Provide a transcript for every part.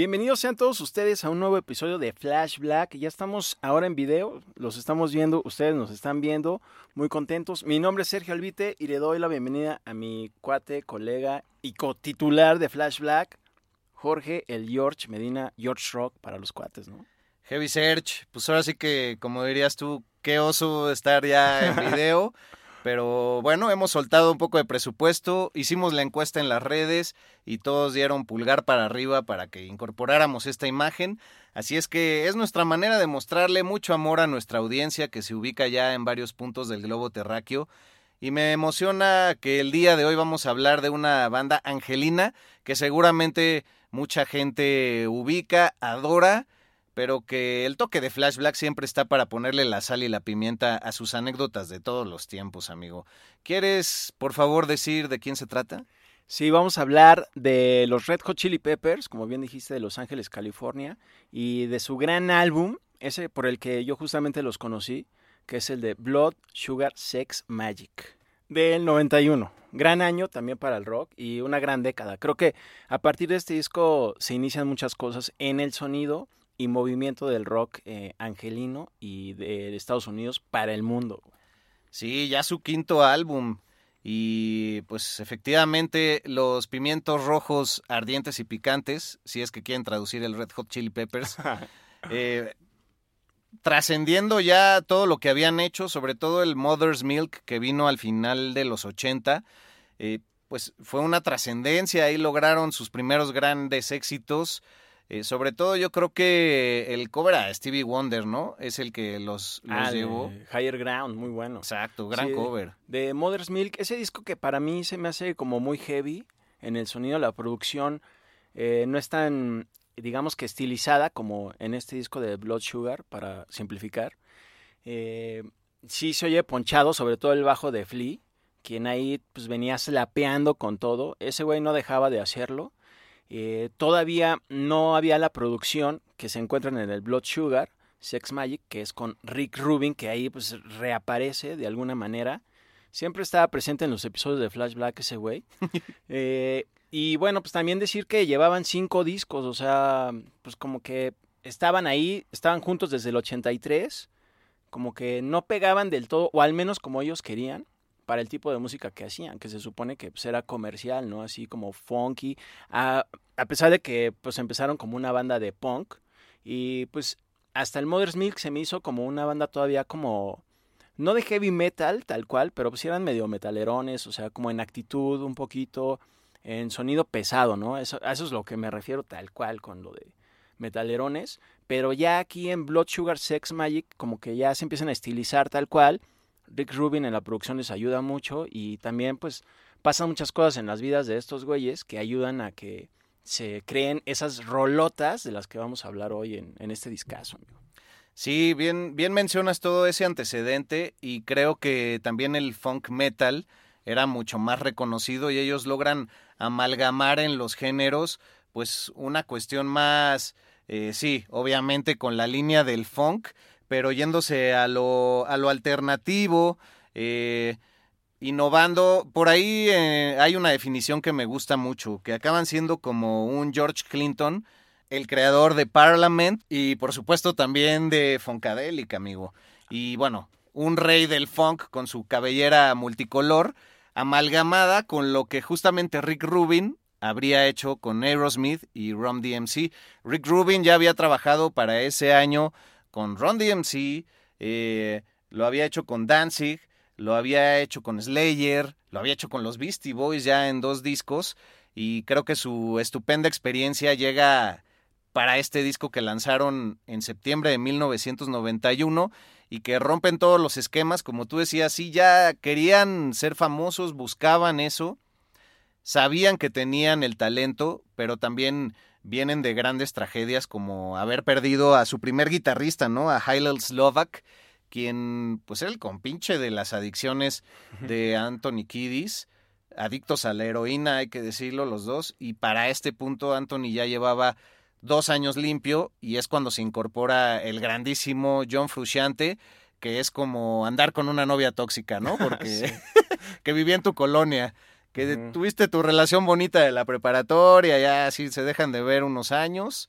Bienvenidos sean todos ustedes a un nuevo episodio de Flash Black. Ya estamos ahora en video, los estamos viendo, ustedes nos están viendo, muy contentos. Mi nombre es Sergio Albite y le doy la bienvenida a mi cuate, colega y cotitular de Flash Black, Jorge el George Medina, George Rock para los cuates, ¿no? Heavy Search, pues ahora sí que, como dirías tú, qué oso estar ya en video. Pero bueno, hemos soltado un poco de presupuesto, hicimos la encuesta en las redes y todos dieron pulgar para arriba para que incorporáramos esta imagen. Así es que es nuestra manera de mostrarle mucho amor a nuestra audiencia que se ubica ya en varios puntos del globo terráqueo. Y me emociona que el día de hoy vamos a hablar de una banda angelina que seguramente mucha gente ubica, adora pero que el toque de Flashback siempre está para ponerle la sal y la pimienta a sus anécdotas de todos los tiempos, amigo. ¿Quieres, por favor, decir de quién se trata? Sí, vamos a hablar de los Red Hot Chili Peppers, como bien dijiste, de Los Ángeles, California, y de su gran álbum, ese por el que yo justamente los conocí, que es el de Blood, Sugar, Sex, Magic, del 91. Gran año también para el rock y una gran década. Creo que a partir de este disco se inician muchas cosas en el sonido, y movimiento del rock eh, angelino y de, Estados Unidos para el mundo. Sí, ya su quinto álbum. Y pues efectivamente los pimientos rojos ardientes y picantes, si es que quieren traducir el Red Hot Chili Peppers, eh, trascendiendo ya todo lo que habían hecho, sobre todo el Mother's Milk que vino al final de los 80, eh, pues fue una trascendencia, ahí lograron sus primeros grandes éxitos. Eh, sobre todo yo creo que el cover a Stevie Wonder, ¿no? Es el que los, los ah, llevó. Higher Ground, muy bueno. Exacto, gran cover. De Mother's Milk, ese disco que para mí se me hace como muy heavy en el sonido, la producción eh, no es tan, digamos que estilizada como en este disco de Blood Sugar, para simplificar. Eh, sí se oye ponchado, sobre todo el bajo de Flea, quien ahí pues venía slapeando con todo. Ese güey no dejaba de hacerlo. Eh, todavía no había la producción que se encuentra en el Blood Sugar, Sex Magic, que es con Rick Rubin, que ahí pues reaparece de alguna manera. Siempre estaba presente en los episodios de Flash Black ese güey. Eh, y bueno, pues también decir que llevaban cinco discos, o sea, pues como que estaban ahí, estaban juntos desde el 83, como que no pegaban del todo, o al menos como ellos querían para el tipo de música que hacían, que se supone que pues, era comercial, ¿no? Así como funky, a, a, pesar de que pues empezaron como una banda de punk y pues hasta el Mother's Milk se me hizo como una banda todavía como no de heavy metal tal cual, pero pues eran medio metalerones, o sea, como en actitud un poquito, en sonido pesado, ¿no? Eso, a eso es lo que me refiero tal cual con lo de metalerones, pero ya aquí en Blood Sugar Sex Magic como que ya se empiezan a estilizar tal cual Rick Rubin en la producción les ayuda mucho y también pues pasan muchas cosas en las vidas de estos güeyes que ayudan a que se creen esas rolotas de las que vamos a hablar hoy en, este discazo. Sí, bien, bien mencionas todo ese antecedente y creo que también el funk metal era mucho más reconocido y ellos logran amalgamar en los géneros pues una cuestión más, eh, sí, obviamente con la línea del funk, pero yéndose a lo, a lo alternativo, eh, innovando. Por ahí eh, hay una definición que me gusta mucho, que acaban siendo como un George Clinton, el creador de Parliament y por supuesto también de Funkadelic, amigo. Y bueno, un rey del funk con su cabellera multicolor, amalgamada con lo que justamente Rick Rubin habría hecho con Aerosmith y Ron DMC. Rick Rubin ya había trabajado para ese año con Ron DMC, eh, lo había hecho con Danzig, lo había hecho con Slayer, lo había hecho con los Beastie Boys ya en dos discos y creo que su estupenda experiencia llega para este disco que lanzaron en septiembre de 1991 y que rompen todos los esquemas, como tú decías, sí ya querían ser famosos, buscaban eso, sabían que tenían el talento, pero también vienen de grandes tragedias como haber perdido a su primer guitarrista, ¿no? A Hillel Slovak, quien pues era el compinche de las adicciones de Anthony Kiddis, adictos a la heroína, hay que decirlo los dos, y para este punto Anthony ya llevaba dos años limpio y es cuando se incorpora el grandísimo John Frusciante, que es como andar con una novia tóxica, ¿no? Porque que vivía en tu colonia que tuviste tu relación bonita de la preparatoria, ya así se dejan de ver unos años.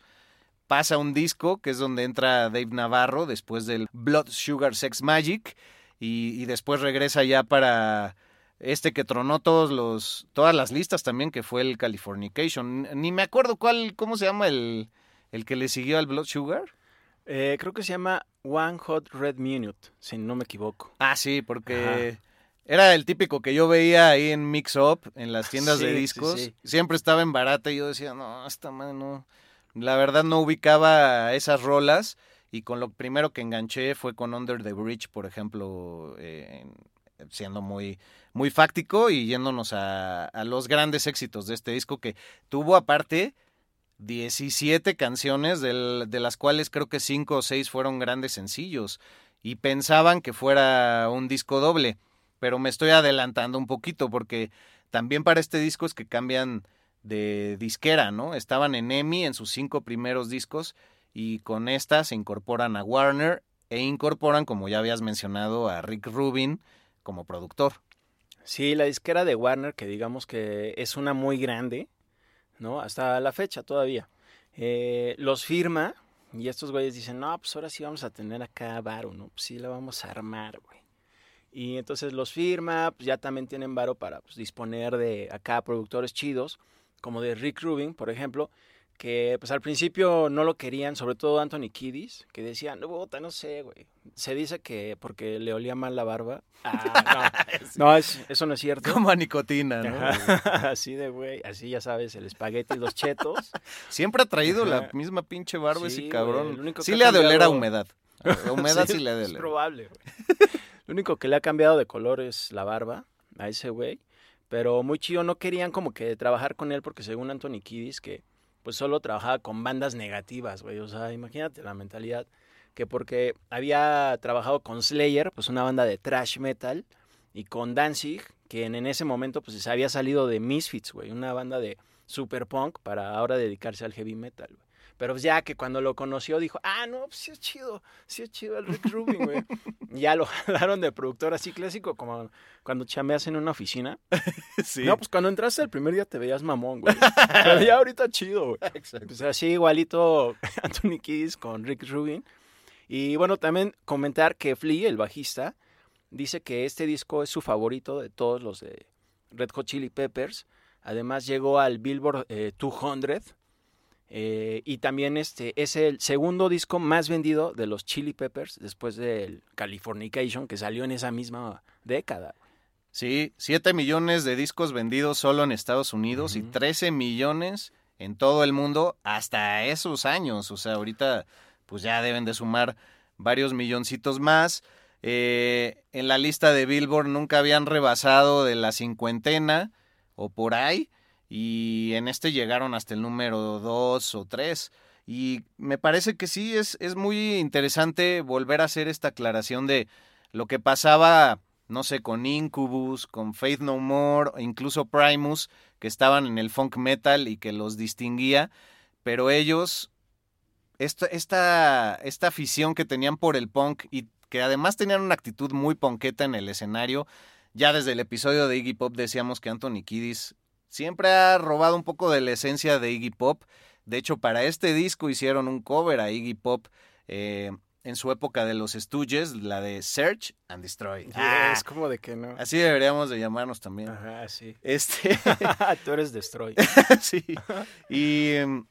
Pasa un disco, que es donde entra Dave Navarro después del Blood Sugar Sex Magic, y, después regresa ya para este que tronó todos los, todas las listas también, que fue el Californication. Ni me acuerdo cuál, cómo se llama el, el que le siguió al Blood Sugar. Eh, creo que se llama One Hot Red Minute, si no me equivoco. Ah, sí, porque era el típico que yo veía ahí en Mix Up, en las tiendas de discos. Siempre estaba en barata y yo decía, no, esta madre no. La verdad no ubicaba esas rolas y con lo primero que enganché fue con Under the Bridge, por ejemplo, eh, siendo muy, muy fáctico y yéndonos a, a, los grandes éxitos de este disco que tuvo aparte 17 canciones, del, de las cuales creo que 5 o 6 fueron grandes sencillos y pensaban que fuera un disco doble pero me estoy adelantando un poquito porque también para este disco es que cambian de disquera, ¿no? Estaban en EMI en sus cinco primeros discos y con esta se incorporan a Warner e incorporan, como ya habías mencionado, a Rick Rubin como productor. Sí, la disquera de Warner, que digamos que es una muy grande, ¿no? Hasta la fecha todavía. Eh, los firma y estos güeyes dicen, no, pues ahora sí vamos a tener acá Varo, ¿no? Pues sí la vamos a armar, güey. Y entonces los firma, pues ya también tienen varo para pues, disponer de acá productores chidos, como de Rick Rubin, por ejemplo, que pues al principio no lo querían, sobre todo Anthony Kiddis, que decían, no, bota, no sé, güey. Se dice que porque le olía mal la barba. Ah, no, no eso no es cierto. Como a nicotina, ¿no? así de, güey, así ya sabes, el espagueti y los chetos. Siempre ha traído la misma pinche barba ese cabrón. sí le ha de oler a humedad. A humedad sí, le ha de oler. Es probable, güey. Lo único que le ha cambiado de color es la barba a ese güey. Pero muy chido, no querían como que trabajar con él porque según Anthony Kiddis que pues solo trabajaba con bandas negativas, güey. O sea, imagínate la mentalidad que porque había trabajado con Slayer, pues una banda de thrash metal, y con Danzig, que en, ese momento pues se había salido de Misfits, güey, una banda de super punk para ahora dedicarse al heavy metal. Pero ya que cuando lo conoció dijo, ah, no, pues sí es chido, sí es chido el Rick Rubin, güey. ya lo jalaron de productor así clásico, como cuando chameas en una oficina. sí. No, pues cuando entraste el primer día te veías mamón, güey. Pero ya ahorita chido, güey. Exacto. Pues así igualito Anthony Kiss con Rick Rubin. Y bueno, también comentar que Flea, el bajista, dice que este disco es su favorito de todos los de Red Hot Chili Peppers. Además llegó al Billboard 200 eh, y también este es el segundo disco más vendido de los Chili Peppers después del Californication que salió en esa misma década. Sí, 7 millones de discos vendidos solo en Estados Unidos y 13 millones en todo el mundo hasta esos años. O sea, ahorita pues ya deben de sumar varios milloncitos más. Eh, en la lista de Billboard nunca habían rebasado de la cincuentena o por ahí y en este llegaron hasta el número 2 o 3. Y me parece que sí, es, es muy interesante volver a hacer esta aclaración de lo que pasaba, no sé, con Incubus, con Faith No More, incluso Primus, que estaban en el funk metal y que los distinguía, pero ellos, esta, esta, esta afición que tenían por el punk y que además tenían una actitud muy ponqueta en el escenario, ya desde el episodio de Iggy Pop decíamos que Anthony Kiddis siempre ha robado un poco de la esencia de Iggy Pop. De hecho, para este disco hicieron un cover a Iggy Pop. Eh, en su época de los Stooges, la de Search and Destroy. Ah, es como de que no. Así deberíamos de llamarnos también. Ajá, sí. Este, Tú eres Destroy. sí. Y, em,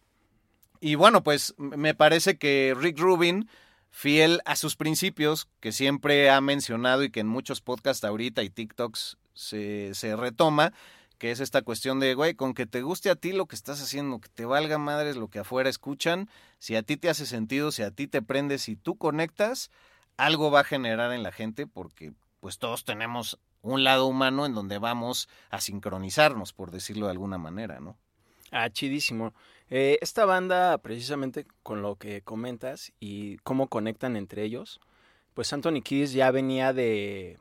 y bueno, pues me parece que Rick Rubin, fiel a sus principios, que siempre ha mencionado y que en muchos podcasts ahorita y TikToks se, se retoma, que es esta cuestión de, güey, con que te guste a ti lo que estás haciendo, que te valga madres lo que afuera escuchan, si a ti te hace sentido, si a ti te prendes, si tú conectas, algo va a generar en la gente porque pues todos tenemos un lado humano en donde vamos a sincronizarnos, por decirlo de alguna manera, ¿no? Ah, chidísimo. Eh, esta banda, precisamente con lo que comentas y cómo conectan entre ellos, pues Anthony Kiddis ya venía de,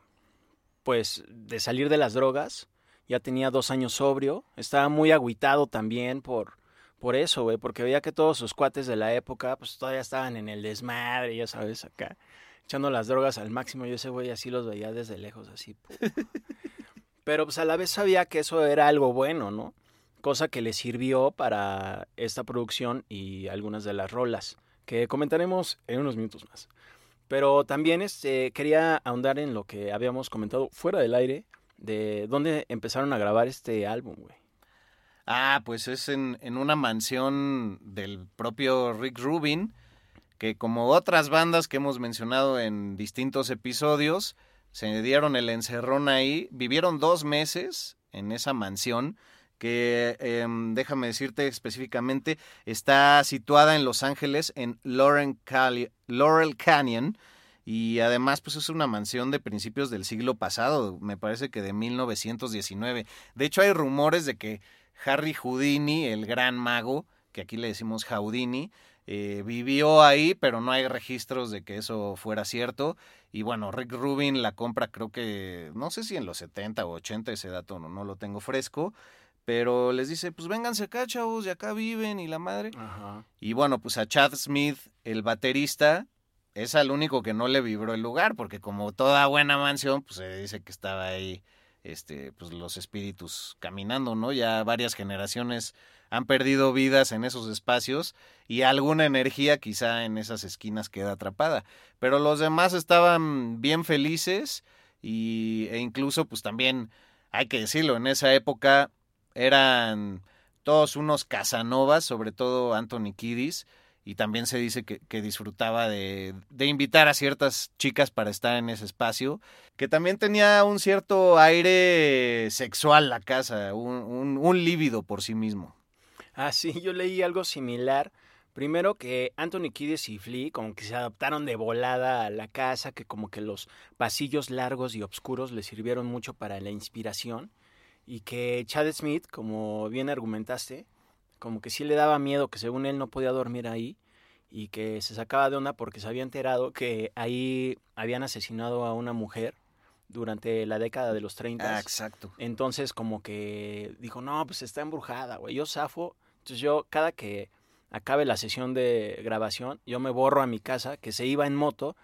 pues, de salir de las drogas, ya tenía dos años sobrio, estaba muy agüitado también por, por eso, güey, porque veía que todos sus cuates de la época, pues todavía estaban en el desmadre, ya sabes, acá, echando las drogas al máximo, yo ese güey así los veía desde lejos, así. Pero pues a la vez sabía que eso era algo bueno, ¿no? Cosa que le sirvió para esta producción y algunas de las rolas, que comentaremos en unos minutos más. Pero también este, quería ahondar en lo que habíamos comentado fuera del aire, de dónde empezaron a grabar este álbum, güey. Ah, pues es en, en, una mansión del propio Rick Rubin, que como otras bandas que hemos mencionado en distintos episodios, se dieron el encerrón ahí, vivieron dos meses en esa mansión, que eh, déjame decirte específicamente, está situada en Los Ángeles, en Laurel Canyon, y además pues es una mansión de principios del siglo pasado, me parece que de 1919. De hecho hay rumores de que Harry Houdini, el gran mago, que aquí le decimos Houdini, eh, vivió ahí, pero no hay registros de que eso fuera cierto. Y bueno, Rick Rubin la compra creo que, no sé si en los 70 o 80, ese dato no, no lo tengo fresco, pero les dice, pues vénganse acá, chavos, y acá viven y la madre. Ajá. Y bueno, pues a Chad Smith, el baterista, es al único que no le vibró el lugar, porque como toda buena mansión, pues se dice que estaba ahí este, pues los espíritus caminando, ¿no? Ya varias generaciones han perdido vidas en esos espacios y alguna energía quizá en esas esquinas queda atrapada. Pero los demás estaban bien felices y, e incluso pues también hay que decirlo, en esa época eran todos unos Casanovas, sobre todo Anthony Kiddis, y también se dice que, disfrutaba de, invitar a ciertas chicas para estar en ese espacio, que también tenía un cierto aire sexual la casa, un, un, lívido por sí mismo. Ah, sí, yo leí algo similar. Primero que Anthony Kiddis y Flea como que se adaptaron de volada a la casa, que como que los pasillos largos y oscuros le sirvieron mucho para la inspiración y que Chad Smith, como bien argumentaste, como que sí le daba miedo, que según él no podía dormir ahí y que se sacaba de onda porque se había enterado que ahí habían asesinado a una mujer durante la década de los 30. Ah, exacto. Entonces como que dijo, no, pues está embrujada, güey. Yo zafo. Entonces yo cada que acabe la sesión de grabación, yo me borro a mi casa, que se iba en moto,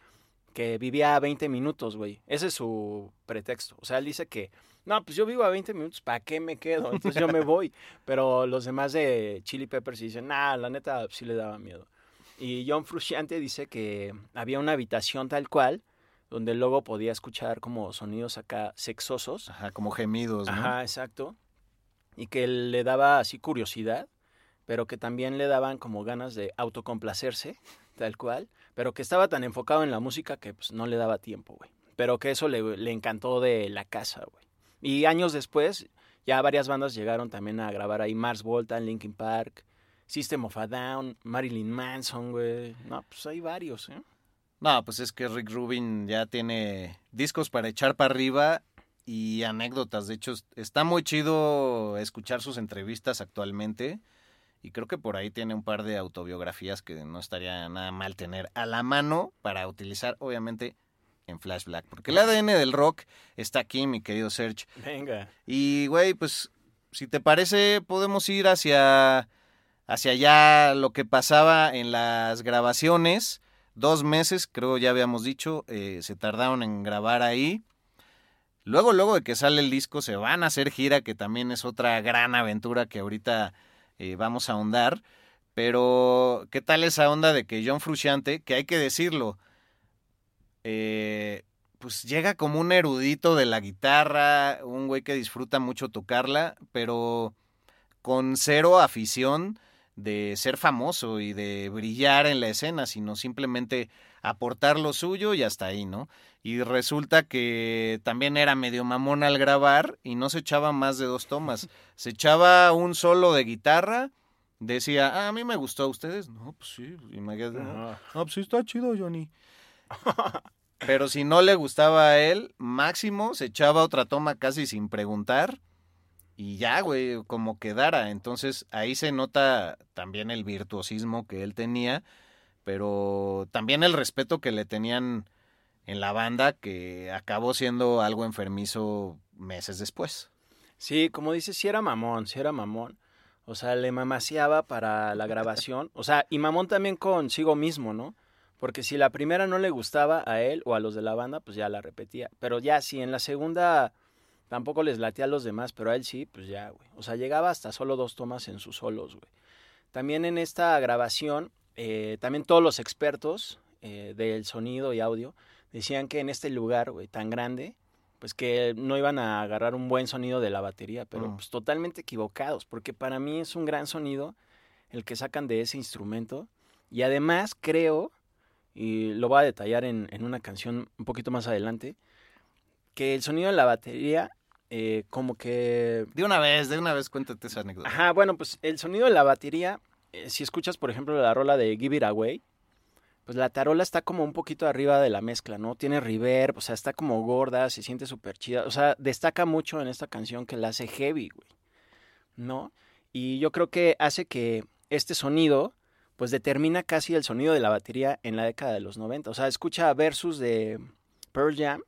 que vivía a 20 minutos, güey. Ese es su pretexto. O sea, él dice que no, pues yo vivo a 20 minutos, ¿para qué me quedo? Entonces yo me voy. Pero los demás de Chili Peppers dicen, nah, la neta sí le daba miedo. Y John Frusciante dice que había una habitación tal cual, donde luego podía escuchar como sonidos acá sexosos. Ajá, como gemidos, ¿no? Ajá, exacto. Y que le daba así curiosidad, pero que también le daban como ganas de autocomplacerse, tal cual, pero que estaba tan enfocado en la música que pues no le daba tiempo, güey. Pero que eso le, le encantó de la casa, güey. Y años después, ya varias bandas llegaron también a grabar ahí. Mars Volta, Linkin Park, System of a Down, Marilyn Manson, güey. No, pues hay varios, ¿eh? No, pues es que Rick Rubin ya tiene discos para echar para arriba y anécdotas. De hecho, está muy chido escuchar sus entrevistas actualmente. Y creo que por ahí tiene un par de autobiografías que no estaría nada mal tener a la mano para utilizar, obviamente, en Flash Black. Porque el ADN del rock está aquí, mi querido Serge. Venga. Y, güey, pues, si te parece, podemos ir hacia, hacia allá lo que pasaba en las grabaciones. Dos meses, creo ya habíamos dicho, eh, se tardaron en grabar ahí. Luego, luego de que sale el disco, se van a hacer gira, que también es otra gran aventura que ahorita eh, vamos a ahondar. Pero, ¿qué tal esa onda de que John Frusciante, que hay que decirlo, eh, pues llega como un erudito de la guitarra, un güey que disfruta mucho tocarla, pero con cero afición de ser famoso y de brillar en la escena, sino simplemente aportar lo suyo y hasta ahí, ¿no? Y resulta que también era medio mamón al grabar y no se echaba más de dos tomas. Se echaba un solo de guitarra, decía, ah, a mí me gustó, ¿a ustedes? No, pues sí, imagínate, no, no, pues sí está chido, Johnny. Pero si no le gustaba a él, máximo se echaba otra toma casi sin preguntar y ya, güey, como quedara. Entonces ahí se nota también el virtuosismo que él tenía, pero también el respeto que le tenían en la banda, que acabó siendo algo enfermizo meses después. Sí, como dices, sí era mamón, sí era mamón. O sea, le mamaseaba para la grabación. O sea, y mamón también consigo mismo, ¿no? Porque si la primera no le gustaba a él o a los de la banda, pues ya la repetía. Pero ya, si en la segunda tampoco les latía a los demás, pero a él sí, pues ya, güey. O sea, llegaba hasta solo dos tomas en sus solos, güey. También en esta grabación, eh, también todos los expertos eh, del sonido y audio decían que en este lugar, güey, tan grande, pues que no iban a agarrar un buen sonido de la batería, pero Mm. pues totalmente equivocados, porque para mí es un gran sonido el que sacan de ese instrumento. Y además creo, y lo voy a detallar en, en una canción un poquito más adelante, que el sonido de la batería, eh, como que... De una vez, de una vez cuéntate esa anécdota. Ajá, bueno, pues el sonido de la batería, eh, si escuchas, por ejemplo, la rola de Give It Away, pues la tarola está como un poquito arriba de la mezcla, ¿no? Tiene reverb, o sea, está como gorda, se siente súper chida. O sea, destaca mucho en esta canción que la hace heavy, güey. ¿No? Y yo creo que hace que este sonido, pues determina casi el sonido de la batería en la década de los 90. O sea, escucha versus de Pearl Jam.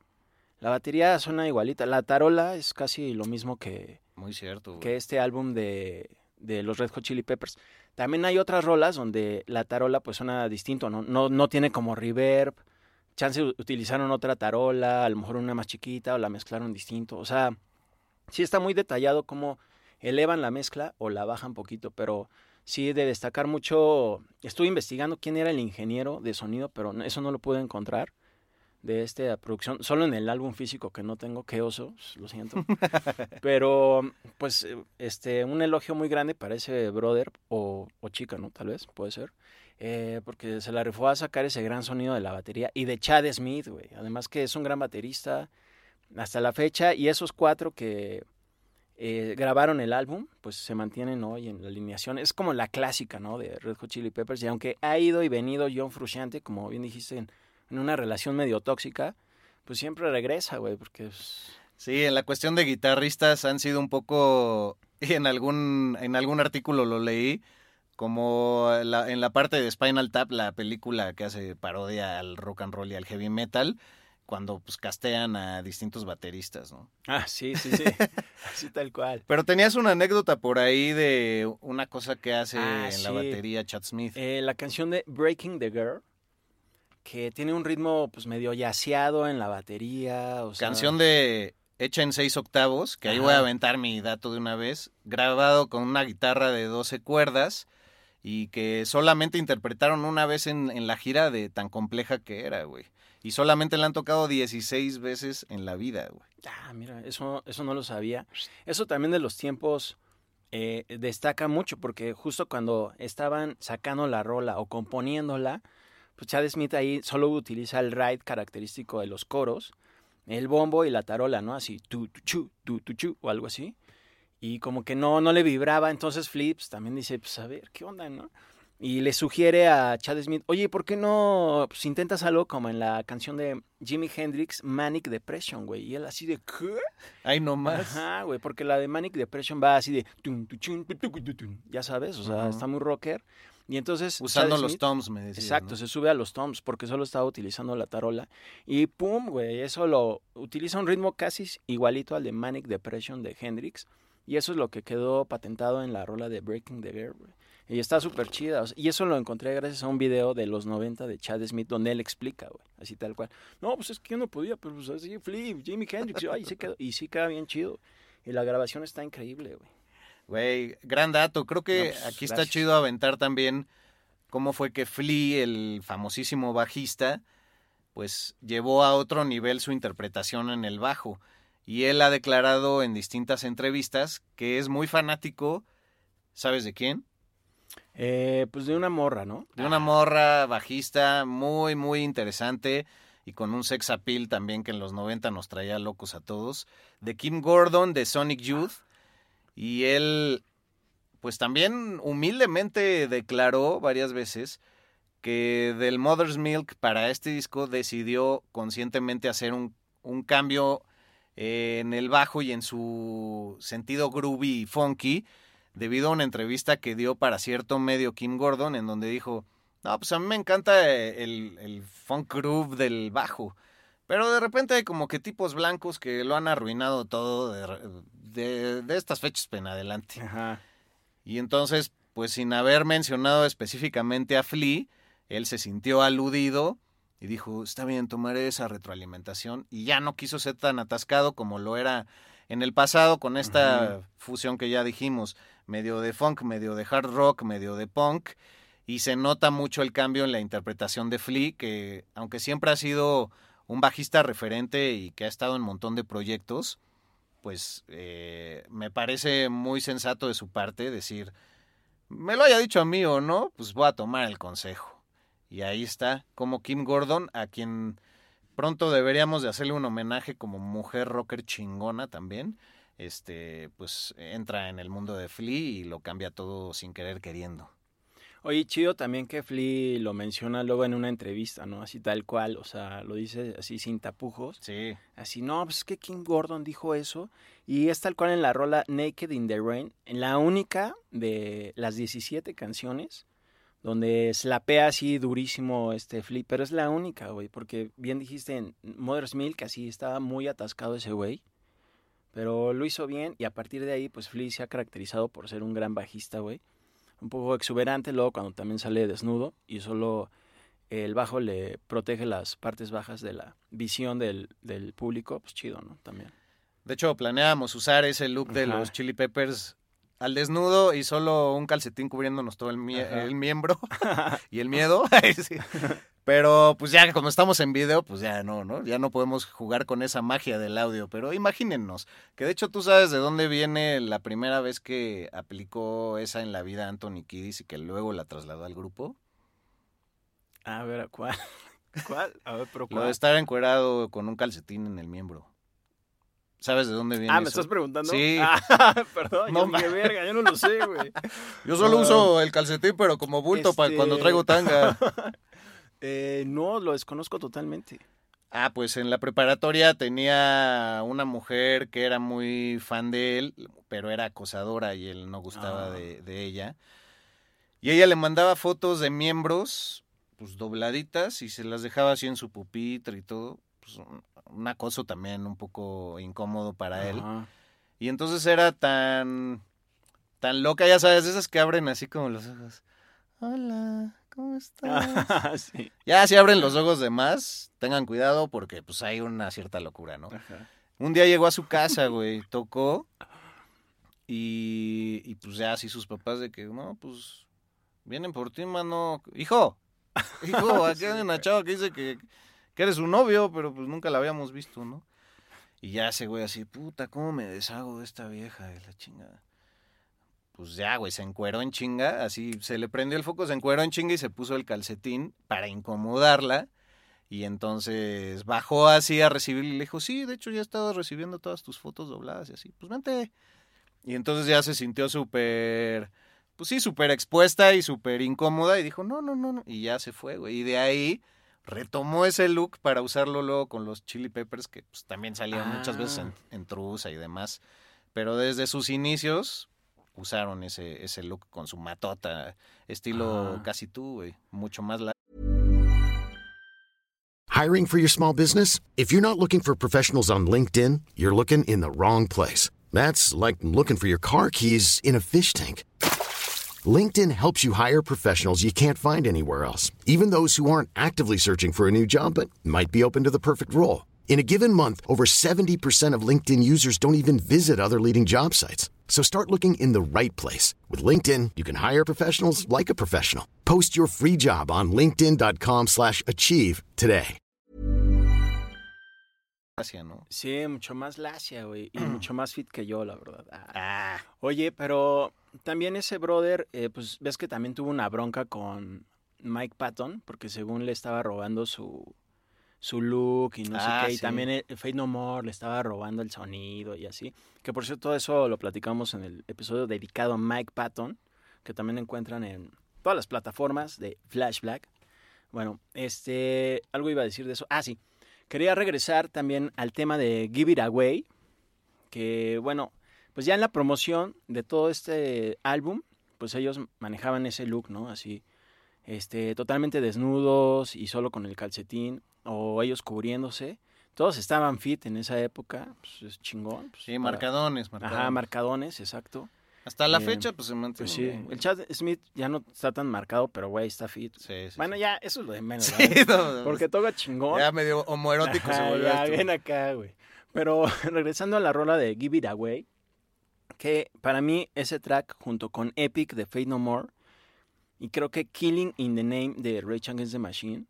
La batería suena igualita. La tarola es casi lo mismo que, Muy cierto. güey. que este álbum de, de los Red Hot Chili Peppers. También hay otras rolas donde la tarola pues suena distinto, ¿no? No, no tiene como reverb. Chance utilizaron otra tarola, a lo mejor una más chiquita o la mezclaron distinto. O sea, sí está muy detallado cómo elevan la mezcla o la bajan poquito, pero sí de destacar mucho. Estuve investigando quién era el ingeniero de sonido, pero eso no lo pude encontrar de esta producción, solo en el álbum físico que no tengo, qué oso, lo siento. Pero, pues, eh, este, un elogio muy grande para ese brother, o, o chica, ¿no? Tal vez, puede ser. eh, porque se la rifó a sacar ese gran sonido de la batería. Y de Chad Smith, güey. Además que es un gran baterista hasta la fecha. Y esos cuatro que eh, grabaron el álbum, pues se mantienen hoy en la alineación. Es como la clásica, ¿no? De Red Hot Chili Peppers. Y aunque ha ido y venido John Frusciante, como bien dijiste, en, una relación medio tóxica, pues siempre regresa, güey, porque... pues, Sí, en la cuestión de guitarristas han sido un poco, y en algún, en algún artículo lo leí, como la- en la parte de Spinal Tap, la película que hace parodia al rock and roll y al heavy metal, cuando pues castean a distintos bateristas, ¿no? Ah, sí, sí, sí. Así tal cual. Pero tenías una anécdota por ahí de una cosa que hace Ah, en la batería Chad Smith. Eh, la canción de Breaking the Girl, que tiene un ritmo pues medio yaceado en la batería. O sea, Canción de hecha en seis octavos, que ahí Ajá. voy a aventar mi dato de una vez, grabado con una guitarra de 12 cuerdas y que solamente interpretaron una vez en, en la gira de tan compleja que era, güey. Y solamente la han tocado 16 veces en la vida, güey. Ah, mira, eso, eso no lo sabía. Eso también de los tiempos eh, destaca mucho, porque justo cuando estaban sacando la rola o componiéndola, pues Chad Smith ahí solo utiliza el ride característico de los coros, el bombo y la tarola, ¿no? Así, tu, tu, chu, tu, tu, chu, o algo así. Y como que no, no le vibraba, entonces Flips también dice, pues a ver, ¿qué onda, no? Y le sugiere a Chad Smith, oye, ¿por qué no pues, intentas algo como en la canción de Jimi Hendrix, Manic Depression, güey? Y él así de, ¿qué? Ahí nomás. Ajá, güey, porque la de Manic Depression va así de, tun, tu, chun, tu, tu, tu, tun, ya sabes, o sea, está muy rocker. Y entonces... Usando los toms, me decías. Exacto, ¿no? se sube a los toms porque solo estaba utilizando la tarola. Y pum, güey, eso lo utiliza un ritmo casi igualito al de Manic Depression de Hendrix. Y eso es lo que quedó patentado en la rola de Breaking the Girl, güey. Y está súper chida. o sea, y eso lo encontré gracias a un video de los 90 de Chad Smith donde él explica, güey. Así tal cual. No, pues es que yo no podía, pero pues así, Flip, Jimi Hendrix. Ay, sí quedó, y sí queda bien chido. Y la grabación está increíble, güey. Güey, gran dato. Creo que No, pues, aquí está chido aventar también cómo fue que Flea, el famosísimo bajista, pues llevó a otro nivel su interpretación en el bajo. Y él ha declarado en distintas entrevistas que es muy fanático, ¿sabes de quién? Eh, pues de una morra, ¿no? De una morra bajista muy, muy interesante y con un sex appeal también que en los 90 nos traía locos a todos. De Kim Gordon, de Sonic Youth. Y él, pues también humildemente declaró varias veces que del Mother's Milk para este disco decidió conscientemente hacer un, un cambio en el bajo y en su sentido groovy y funky debido a una entrevista que dio para cierto medio Kim Gordon en donde dijo, no, pues a mí me encanta el, el funk groove del bajo, pero de repente hay como que tipos blancos que lo han arruinado todo de, de, estas fechas en adelante. Y entonces, pues sin haber mencionado específicamente a Flea, él se sintió aludido y dijo, está bien, tomaré esa retroalimentación y ya no quiso ser tan atascado como lo era en el pasado con esta fusión que ya dijimos, medio de funk, medio de hard rock, medio de punk y se nota mucho el cambio en la interpretación de Flea, que aunque siempre ha sido un bajista referente y que ha estado en un montón de proyectos, pues eh, me parece muy sensato de su parte decir, me lo haya dicho a mí o no, pues voy a tomar el consejo. Y ahí está, como Kim Gordon, a quien pronto deberíamos de hacerle un homenaje como mujer rocker chingona también. Este, pues entra en el mundo de Flea y lo cambia todo sin querer queriendo. Oye, chido también que Flea lo menciona luego en una entrevista, ¿no? Así tal cual, o sea, lo dice así sin tapujos. Sí. Así, no, pues es que Kim Gordon dijo eso. Y es tal cual en la rola Naked in the Rain, en la única de las 17 canciones donde slapea así durísimo este Flea, pero es la única, güey, porque bien dijiste en Mother's Milk, así estaba muy atascado ese güey, pero lo hizo bien y a partir de ahí, pues Flea se ha caracterizado por ser un gran bajista, güey, un poco exuberante luego cuando también sale desnudo y solo el bajo le protege las partes bajas de la visión del, del público, pues chido, ¿no? También. De hecho, planeábamos usar ese look de los Chili Peppers al desnudo y solo un calcetín cubriéndonos todo el, el miembro y el miedo. Pero pues ya como estamos en video, pues ya no, ¿no? Ya no podemos jugar con esa magia del audio. Pero imagínennos, que de hecho tú sabes de dónde viene la primera vez que aplicó esa en la vida Anthony Kiddis y que luego la trasladó al grupo. A ver, ¿cuál? ¿Cuál? A ver, pero Lo de estar encuerado con un calcetín en el miembro. ¿Sabes de dónde viene? Ah, ¿me estás preguntando? Sí. Ah, perdón, no, yo, verga, yo no lo sé, güey. Yo solo uso el calcetín, pero como bulto para cuando este traigo tanga. eh, no, lo desconozco totalmente. Ah, pues en la preparatoria tenía una mujer que era muy fan de él, pero era acosadora y él no gustaba ah. de, de, ella. Y ella le mandaba fotos de miembros, pues dobladitas, y se las dejaba así en su pupitre y todo. Pues, un acoso también un poco incómodo para él. Y entonces era tan, tan loca, ya sabes, esas que abren así como los ojos. Hola, ¿cómo estás? Ya si abren los ojos de más, tengan cuidado porque pues hay una cierta locura, ¿no? Un día llegó a su casa, güey, tocó y, y pues ya así sus papás de que, no, pues vienen por ti, mano. Hijo, hijo, aquí hay una chava que dice que que eres su novio, pero pues nunca la habíamos visto, ¿no? Y ya ese güey así, puta, ¿cómo me deshago de esta vieja de la chingada? Pues ya, güey, se encueró en chinga, así se le prendió el foco, se encueró en chinga y se puso el calcetín para incomodarla. Y entonces bajó así a recibir y le dijo, sí, de hecho ya he estado recibiendo todas tus fotos dobladas y así, pues vente. Y entonces ya se sintió súper, pues sí, súper expuesta y súper incómoda y dijo, no, no, no, no. Y ya se fue, güey. Y de ahí retomó ese look para usarlo luego con los Chili Peppers, que pues, también salían muchas veces en, ah. en, trusa y demás. Pero desde sus inicios usaron ese, ese look con su matota, estilo ah. casi tú, güey, mucho más largo. Hiring for your small business? If you're not looking for professionals on LinkedIn, you're looking in the wrong place. That's like looking for your car keys in a fish tank. LinkedIn helps you hire professionals you can't find anywhere else, even those who aren't actively searching for a new job but might be open to the perfect role. In a given month, over 70% of LinkedIn users don't even visit other leading job sites. So start looking in the right place. With LinkedIn, you can hire professionals like a professional. Post your free job on linkedin.com slash achieve today. lacia, ¿no? Sí, mucho más lacia, güey. Y mucho más fit que yo, la verdad. Ah. Ah, Oye, pero también ese brother, eh, pues ves que también tuvo una bronca con Mike Patton, porque según le estaba robando su, su look y no Ah, sé qué. Y sí. también el, Fate No More le estaba robando el sonido y así. Que por cierto, todo eso lo platicamos en el episodio dedicado a Mike Patton, que también encuentran en todas las plataformas de Flashback. Bueno, este, algo iba a decir de eso. Ah, sí. Quería regresar también al tema de Give It Away, que bueno, pues ya en la promoción de todo este álbum, pues ellos manejaban ese look, ¿no? Así, este, totalmente desnudos y solo con el calcetín, o ellos cubriéndose. Todos estaban fit en esa época, pues es chingón. pues, sí, para- marcadones, marcadones. Ajá, marcadones, exacto. Hasta la Eh, fecha, pues se mantiene. Pues sí, bien, el Chad Smith ya no está tan marcado, pero güey, está fit. Sí, sí, bueno, sí. ya, eso es lo de menos, no, Porque toca chingón. ya medio homoerótico se Ajá, volvió ya, esto. ven acá, güey. Pero regresando a la rola de Give It Away, que para mí ese track junto con Epic de Fate No More y creo que Killing in the Name de Rage Against the Machine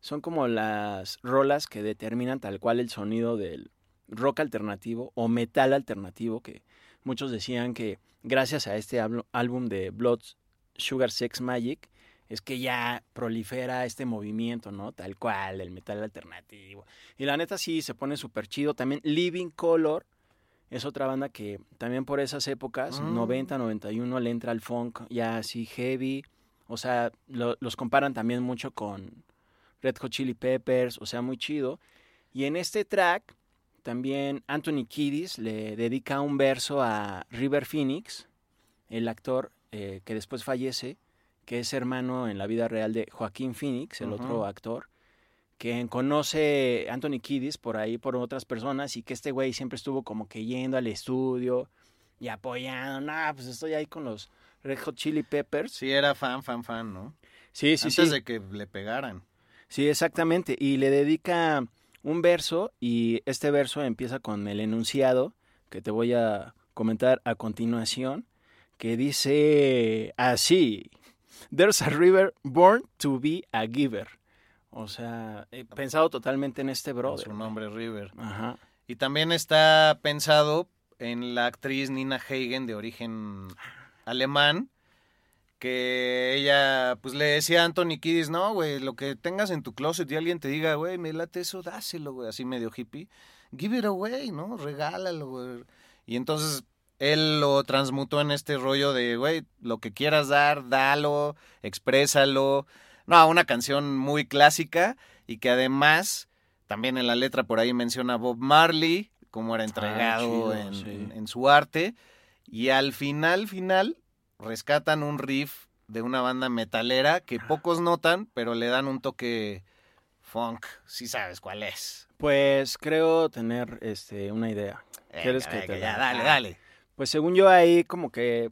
son como las rolas que determinan tal cual el sonido del rock alternativo o metal alternativo que muchos decían que gracias a este álbum- de Blood Sugar Sex Magic es que ya prolifera este movimiento, ¿no? Tal cual, el metal alternativo. Y la neta sí, se pone súper chido. También Living Color es otra banda que también por esas épocas, Mm. 90, 91, le entra al funk ya así heavy. O sea, lo- los comparan también mucho con Red Hot Chili Peppers, o sea, muy chido. Y en este track también Anthony Kiddis le dedica un verso a River Phoenix, el actor eh, que después fallece, que es hermano en la vida real de Joaquín Phoenix, el otro actor, que conoce Anthony Kiddis por ahí, por otras personas, y que este güey siempre estuvo como que yendo al estudio y apoyando, nah, pues estoy ahí con los Red Hot Chili Peppers. Sí, era fan, fan, fan, ¿no? Sí, sí, Antes sí. de que le pegaran. Sí, exactamente. Y le dedica un verso y este verso empieza con el enunciado que te voy a comentar a continuación, que dice así, There's a river born to be a giver. O sea, he pensado totalmente en este con brother. su nombre River. Ajá. Y también está pensado en la actriz Nina Hagen de origen alemán, que ella pues le decía a Anthony Kiddis, no, güey, lo que tengas en tu closet y alguien te diga, güey, me late eso, dáselo, güey, así medio hippie, give it away, ¿no? Regálalo, güey. Y entonces él lo transmutó en este rollo de, güey, lo que quieras dar, dalo, exprésalo. No, una canción muy clásica y que además también en la letra por ahí menciona a Bob Marley, cómo era entregado chido, en, sí. su arte. Y al final, final, rescatan un riff de una banda metalera que pocos notan, pero le dan un toque funk, si sabes cuál es. Pues creo tener este una idea. ¿Quieres Venga, que te ya, dale, Ah. dale. Pues según yo ahí como que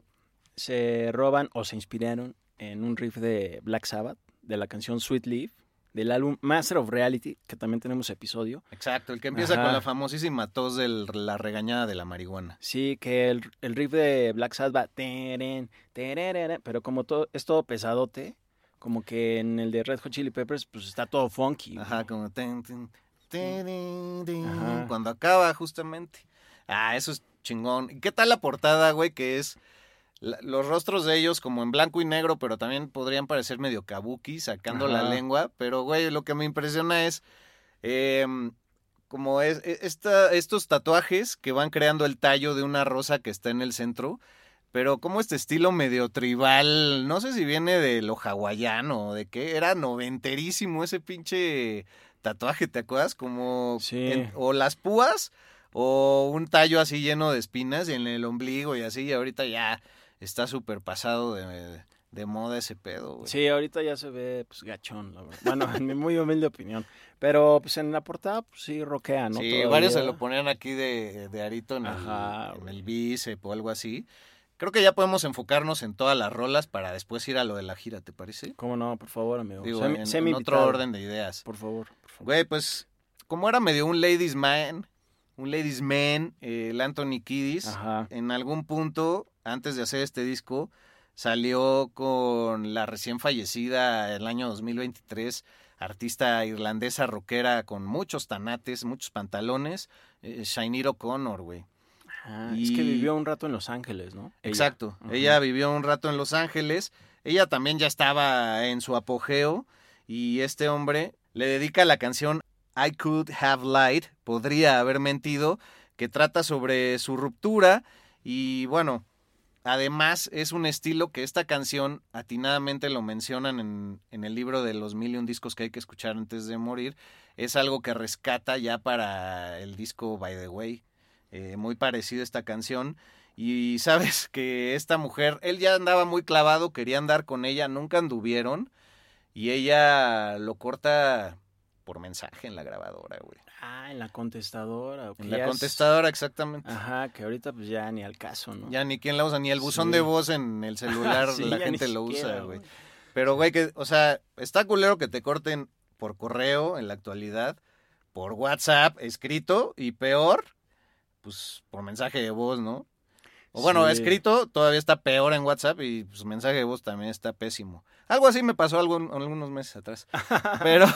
se roban o se inspiraron en un riff de Black Sabbath, de la canción Sweet Leaf, del álbum Master of Reality, que también tenemos episodio. Exacto, el que empieza Ajá. con la famosísima tos de la regañada de la marihuana. Sí, que el, el riff de Black Sabbath va... teren, tererere, pero como todo, es todo pesadote, como que en el de Red Hot Chili Peppers pues está todo funky. Ajá, como ten, ten, ten, Ajá. cuando acaba justamente. Ah, eso es chingón. ¿Y qué tal la portada, güey? Que es la- los rostros de ellos como en blanco y negro, pero también podrían parecer medio kabuki, sacando la lengua. Pero, güey, lo que me impresiona es em, como es, e- esta, estos tatuajes que van creando el tallo de una rosa que está en el centro. Pero como este estilo medio tribal, no sé si viene de lo hawaiano o de qué, era noventerísimo ese pinche tatuaje, ¿te acuerdas? Como Sí. en- o las púas o un tallo así lleno de espinas en el ombligo y así, y ahorita ya está súper pasado de, de moda ese pedo, güey. Sí, ahorita ya se ve pues gachón, la verdad. Bueno, en mi muy humilde opinión. Pero pues en la portada pues sí roquea, ¿no? Sí, Todavía. varios se lo ponían aquí de, de arito en, Ajá, el, en el bíceps o algo así. Creo que ya podemos enfocarnos en todas las rolas para después ir a lo de la gira, ¿te parece? ¿Cómo no? Por favor, amigo. Digo, Sé mi- en, sé en mi otro orden de ideas. Por favor, por favor. Güey, pues, como era medio un ladies man, un ladies man, eh, el Anthony Kiddis, Ajá. en algún punto, antes de hacer este disco, salió con la recién fallecida el año 2023, artista irlandesa rockera con muchos tanates, muchos pantalones, eh, Shainir O'Connor, güey. Ah, Es que Y- vivió un rato en Los Ángeles, ¿no? Ella. Exacto. Ella vivió un rato en Los Ángeles. Ella también ya estaba en su apogeo. Y este hombre le dedica la canción I Could Have Lied, podría haber mentido, que trata sobre su ruptura. Y bueno, además es un estilo que esta canción atinadamente lo mencionan en, en el libro de los mil y un discos que hay que escuchar antes de morir. Es algo que rescata ya para el disco By the Way. Eh, muy parecido a esta canción. Y sabes que esta mujer, él ya andaba muy clavado, quería andar con ella, nunca anduvieron. Y ella lo corta por mensaje en la grabadora, güey. Ah, en la contestadora. En la es- contestadora, exactamente. Ajá, que ahorita pues ya ni al caso, ¿no? Ya ni quién la usa, ni el buzón Sí. de voz en el celular Sí, la gente lo siquiera, usa, güey. Pero, güey, que, o sea, está culero que te corten por correo en la actualidad, por WhatsApp escrito y peor, pues por mensaje de voz, ¿no? O bueno, Sí. escrito todavía está peor en WhatsApp y pues mensaje de voz también está pésimo. Algo así me pasó algún- algunos meses atrás. Pero,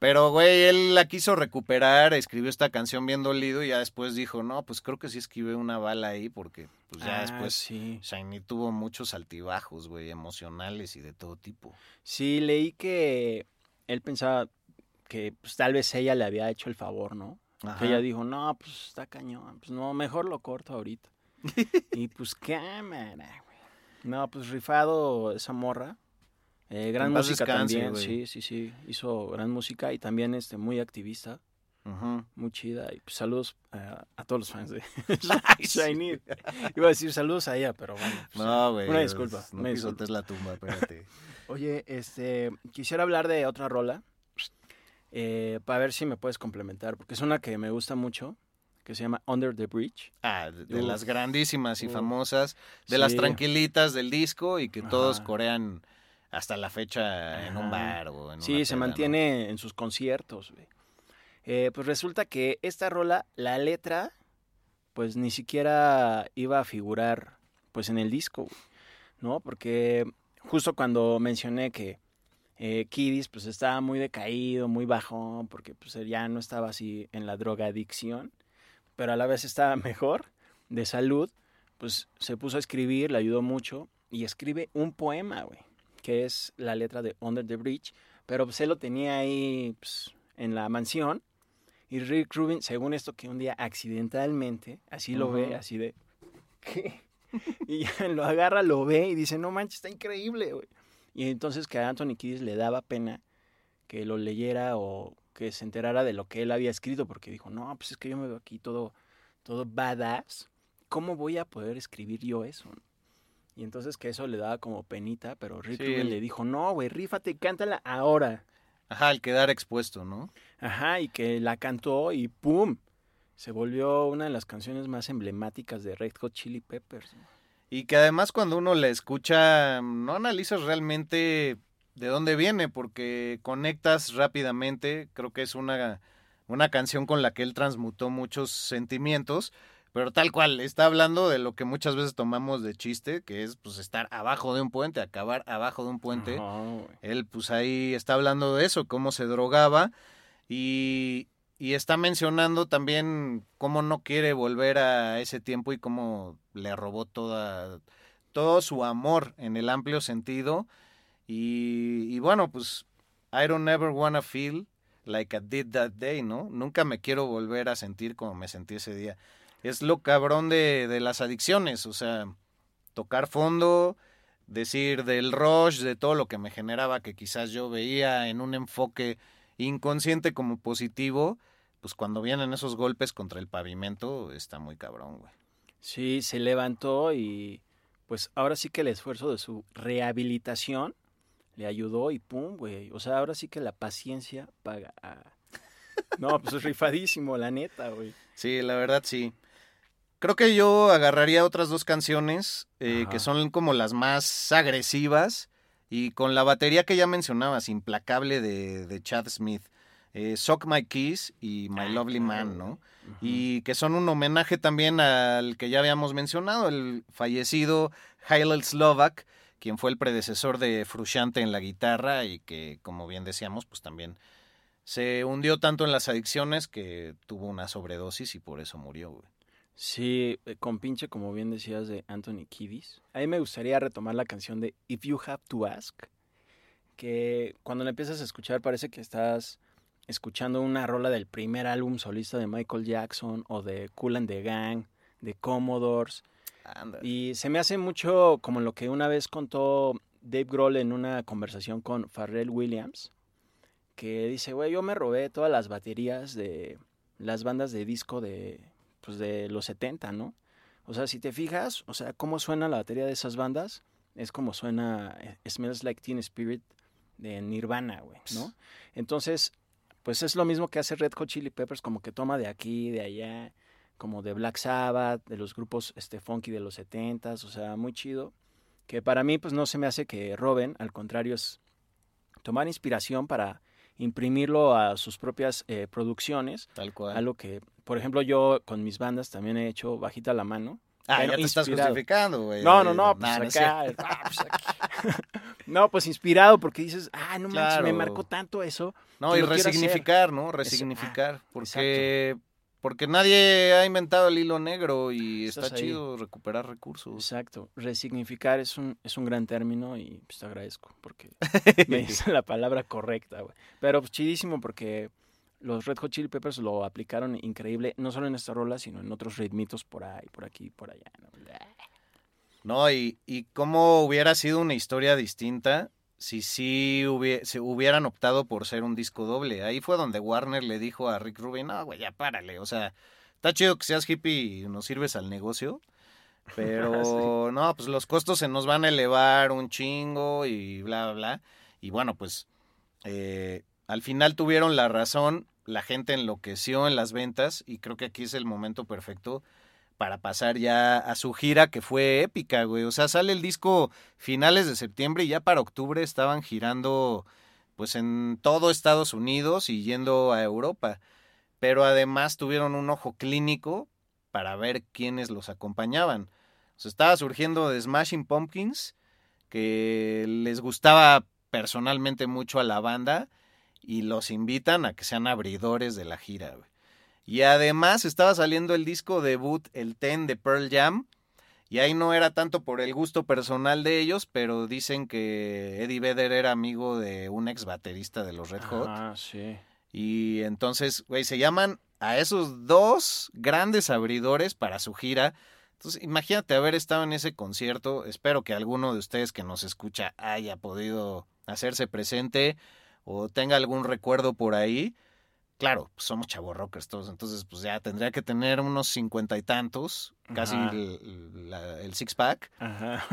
pero, güey, él la quiso recuperar, escribió esta canción bien dolido y ya después dijo, no, pues creo que sí escribí una bala ahí porque pues ya Ah, después sí. Shiny tuvo muchos altibajos, güey, emocionales y de todo tipo. Sí, leí que él pensaba que pues tal vez ella le había hecho el favor, ¿no? Que ella dijo, no, pues está cañón, pues no, mejor lo corto ahorita. y pues cámara, güey. No, pues rifado esa morra. Eh, gran música descanse, también, sí, sí, sí. Hizo gran música y también este, muy activista, Ujú. muy chida. Y pues, saludos a, a todos los fans de Shiny. Iba a decir saludos a ella, pero bueno. pues, No, güey. Una disculpa, No disculpa. pisotes la tumba, espérate. Oye, este, quisiera hablar de otra rola, eh, para ver si me puedes complementar, porque es una que me gusta mucho, que se llama Under the Bridge. Ah, de, las grandísimas y famosas, de las tranquilitas del disco y que todos corean hasta la fecha en un bar o en una Sí, se peda, ¿no? mantiene en sus conciertos. güey. Eh, pues resulta que esta rola, la letra, pues ni siquiera iba a figurar pues en el disco, güey, ¿no? Porque justo cuando mencioné que eh, Kiddies pues estaba muy decaído, muy bajón, porque pues ya no estaba así en la drogadicción, pero a la vez estaba mejor de salud, pues se puso a escribir, le ayudó mucho y escribe un poema, güey, que es la letra de Under the Bridge, pero pues él lo tenía ahí pues, en la mansión y Rick Rubin, según esto que un día accidentalmente, así lo ve, así de ¿qué? Y ya lo agarra, lo ve y dice, "No manches, está increíble, güey." Y entonces que a Anthony Kiddis le daba pena que lo leyera o que se enterara de lo que él había escrito, porque dijo, no, pues es que yo me veo aquí todo, todo badass, ¿cómo voy a poder escribir yo eso? Y entonces que eso le daba como penita, pero Rick Sí, Rubin le dijo, no, güey, rífate, cántala ahora. Ajá, al quedar expuesto, ¿no? Ajá, y que la cantó y ¡pum! Se volvió una de las canciones más emblemáticas de Red Hot Chili Peppers. Y que además cuando uno la escucha, no analizas realmente de dónde viene, porque conectas rápidamente. Creo que es una, una canción con la que él transmutó muchos sentimientos, pero tal cual, está hablando de lo que muchas veces tomamos de chiste, que es pues estar abajo de un puente, acabar abajo de un puente. Él pues ahí está hablando de eso, cómo se drogaba y, y está mencionando también cómo no quiere volver a ese tiempo y cómo le robó toda, todo su amor en el amplio sentido. Y, y bueno, pues I don't ever wanna feel like I did that day, ¿no? Nunca me quiero volver a sentir como me sentí ese día. Es lo cabrón de, de las adicciones, o sea, tocar fondo, decir del rush, de todo lo que me generaba, que quizás yo veía en un enfoque inconsciente como positivo, pues cuando vienen esos golpes contra el pavimento, está muy cabrón, güey. Sí, se levantó y pues ahora sí que el esfuerzo de su rehabilitación le ayudó y pum, güey. O sea, ahora sí que la paciencia paga. Ah. No, pues es rifadísimo, la neta, güey. Sí, la verdad sí. Creo que yo agarraría otras dos canciones eh, que son como las más agresivas y con la batería que ya mencionabas, implacable de, de Chad Smith. Eh, Suck My Kiss y My Ah, Lovely Man. ¿no? Y que son un homenaje también al que ya habíamos mencionado, el fallecido Hillel Slovak, quien fue el predecesor de Frusciante en la guitarra y que, como bien decíamos, pues también se hundió tanto en las adicciones que tuvo una sobredosis y por eso murió, güey. Sí, eh, con pinche, como bien decías, de Anthony Kiddis. A mí me gustaría retomar la canción de If You Have to Ask, que cuando la empiezas a escuchar parece que estás escuchando una rola del primer álbum solista de Michael Jackson o de Cool and the Gang, de Commodores. Y se me hace mucho como lo que una vez contó Dave Grohl en una conversación con Pharrell Williams, que dice, güey, yo me robé todas las baterías de las bandas de disco de, pues de los 70, ¿no? O sea, si te fijas, o sea, cómo suena la batería de esas bandas, es como suena eh, Smells Like Teen Spirit de Nirvana, güey, ¿no? Entonces, pues es lo mismo que hace Red Hot Chili Peppers, como que toma de aquí, de allá, como de Black Sabbath, de los grupos este, funky de los 70s, o sea, muy chido. Que para mí, pues no se me hace que roben, al contrario, es tomar inspiración para imprimirlo a sus propias eh, producciones. Tal cual. Algo que, por ejemplo, yo con mis bandas también he hecho bajita la mano. ah, Bueno, ya te estás justificando, güey. No, no, no, pues Nah, acá, ah, pues aquí. No, pues inspirado porque dices, ah, no manches, me marcó tanto eso. No, y resignificar, ¿no? ah, Resignificar. porque, porque nadie ha inventado el hilo negro y Estás está ahí. chido recuperar recursos. Exacto, resignificar es un, es un gran término y pues te agradezco porque me dice la palabra correcta, güey. Pero pues chidísimo porque los Red Hot Chili Peppers lo aplicaron increíble, no solo en esta rola, sino en otros ritmitos por ahí, por aquí, por allá. ¿no? No, y, y cómo hubiera sido una historia distinta si sí hubie- se hubieran optado por ser un disco doble. Ahí fue donde Warner le dijo a Rick Rubin, no, güey, ya párale. O sea, está chido que seas hippie y nos sirves al negocio. Pero no, pues los costos se nos van a elevar un chingo y bla, bla, bla. Y bueno, pues eh, al final tuvieron la razón, la gente enloqueció en las ventas y creo que aquí es el momento perfecto para pasar ya a su gira que fue épica, güey. O sea, sale el disco finales de septiembre y ya para octubre estaban girando pues en todo Estados Unidos y yendo a Europa. Pero además tuvieron un ojo clínico para ver quiénes los acompañaban. O sea, estaba surgiendo de Smashing Pumpkins, que les gustaba personalmente mucho a la banda y los invitan a que sean abridores de la gira, güey. Y además estaba saliendo el disco debut, el Ten de Pearl Jam, y ahí no era tanto por el gusto personal de ellos, pero dicen que Eddie Vedder era amigo de un ex baterista de los Red Hot. Ah, sí. Y entonces, güey, se llaman a esos dos grandes abridores para su gira. Entonces, imagínate haber estado en ese concierto. Espero que alguno de ustedes que nos escucha haya podido hacerse presente o tenga algún recuerdo por ahí. Claro, pues somos chavorrockers todos, entonces pues ya tendría que tener unos cincuenta y tantos, casi Ajá. el, la- el six pack. Ajá.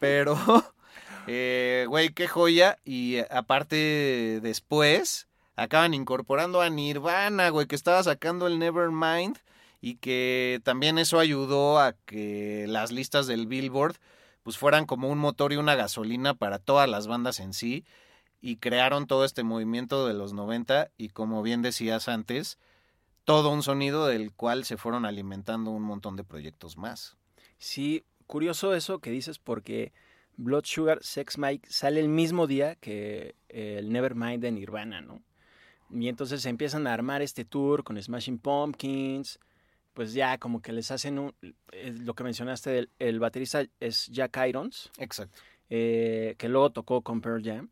Pero, eh, güey, qué joya. Y eh, aparte, después, acaban incorporando a Nirvana, güey, que estaba sacando el Nevermind. Y que también eso ayudó a que las listas del Billboard pues fueran como un motor y una gasolina para todas las bandas en sí. Y crearon todo este movimiento de los 90 y como bien decías antes, todo un sonido del cual se fueron alimentando un montón de proyectos más. Sí, curioso eso que dices porque Blood Sugar Sex Mike sale el mismo día que eh, el Nevermind de Nirvana, ¿no? Y entonces empiezan a armar este tour con Smashing Pumpkins, pues ya como que les hacen un, eh, lo que mencionaste, el, el baterista es Jack Irons, Exacto. eh, que luego tocó con Pearl Jam.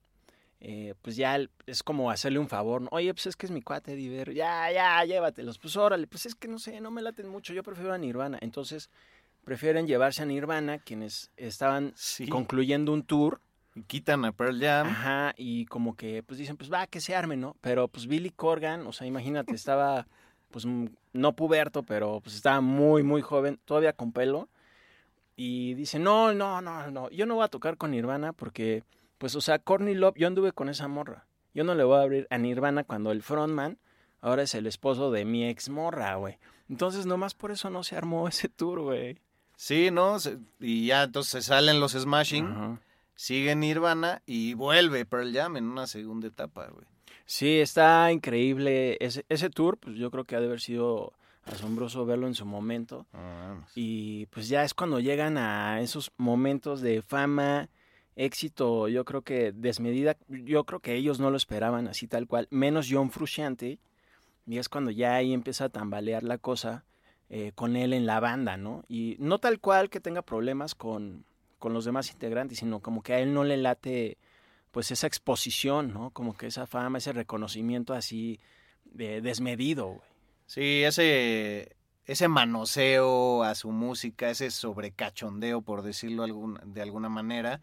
Eh, pues ya es como hacerle un favor, ¿no? Oye, pues es que es mi cuate, Diver, ya, ya, llévatelos, pues órale, pues es que no sé, no me laten mucho, yo prefiero a Nirvana. Entonces, prefieren llevarse a Nirvana, quienes estaban Sí. concluyendo un tour, quitan a Pearl Jam. ajá, y como que, pues dicen, pues va, que se arme, ¿no? Pero pues Billy Corgan, o sea, imagínate, estaba, pues mm, no puberto, pero pues estaba muy, muy joven, todavía con pelo, y dice, no, no, no, no, yo no voy a tocar con Nirvana porque, pues, o sea, Courtney Love, yo anduve con esa morra. Yo no le voy a abrir a Nirvana cuando el frontman ahora es el esposo de mi ex morra, güey. Entonces, nomás por eso no se armó ese tour, güey. Sí, ¿no? Se- Y ya entonces salen los Smashing, sigue Nirvana y vuelve Pearl Jam en una segunda etapa, güey. Sí, está increíble. Ese, ese tour, pues yo creo que ha de haber sido asombroso verlo en su momento. Ah, Y pues ya es cuando llegan a esos momentos de fama, éxito, yo creo que desmedida, yo creo que ellos no lo esperaban así tal cual, menos John Frusciante, y es cuando ya ahí empieza a tambalear la cosa eh, con él en la banda, ¿no? Y no tal cual que tenga problemas con, con los demás integrantes, sino como que a él no le late pues esa exposición, ¿no? Como que esa fama, ese reconocimiento así de desmedido, güey. Sí, ese, ese manoseo a su música, ese sobrecachondeo, por decirlo de alguna manera.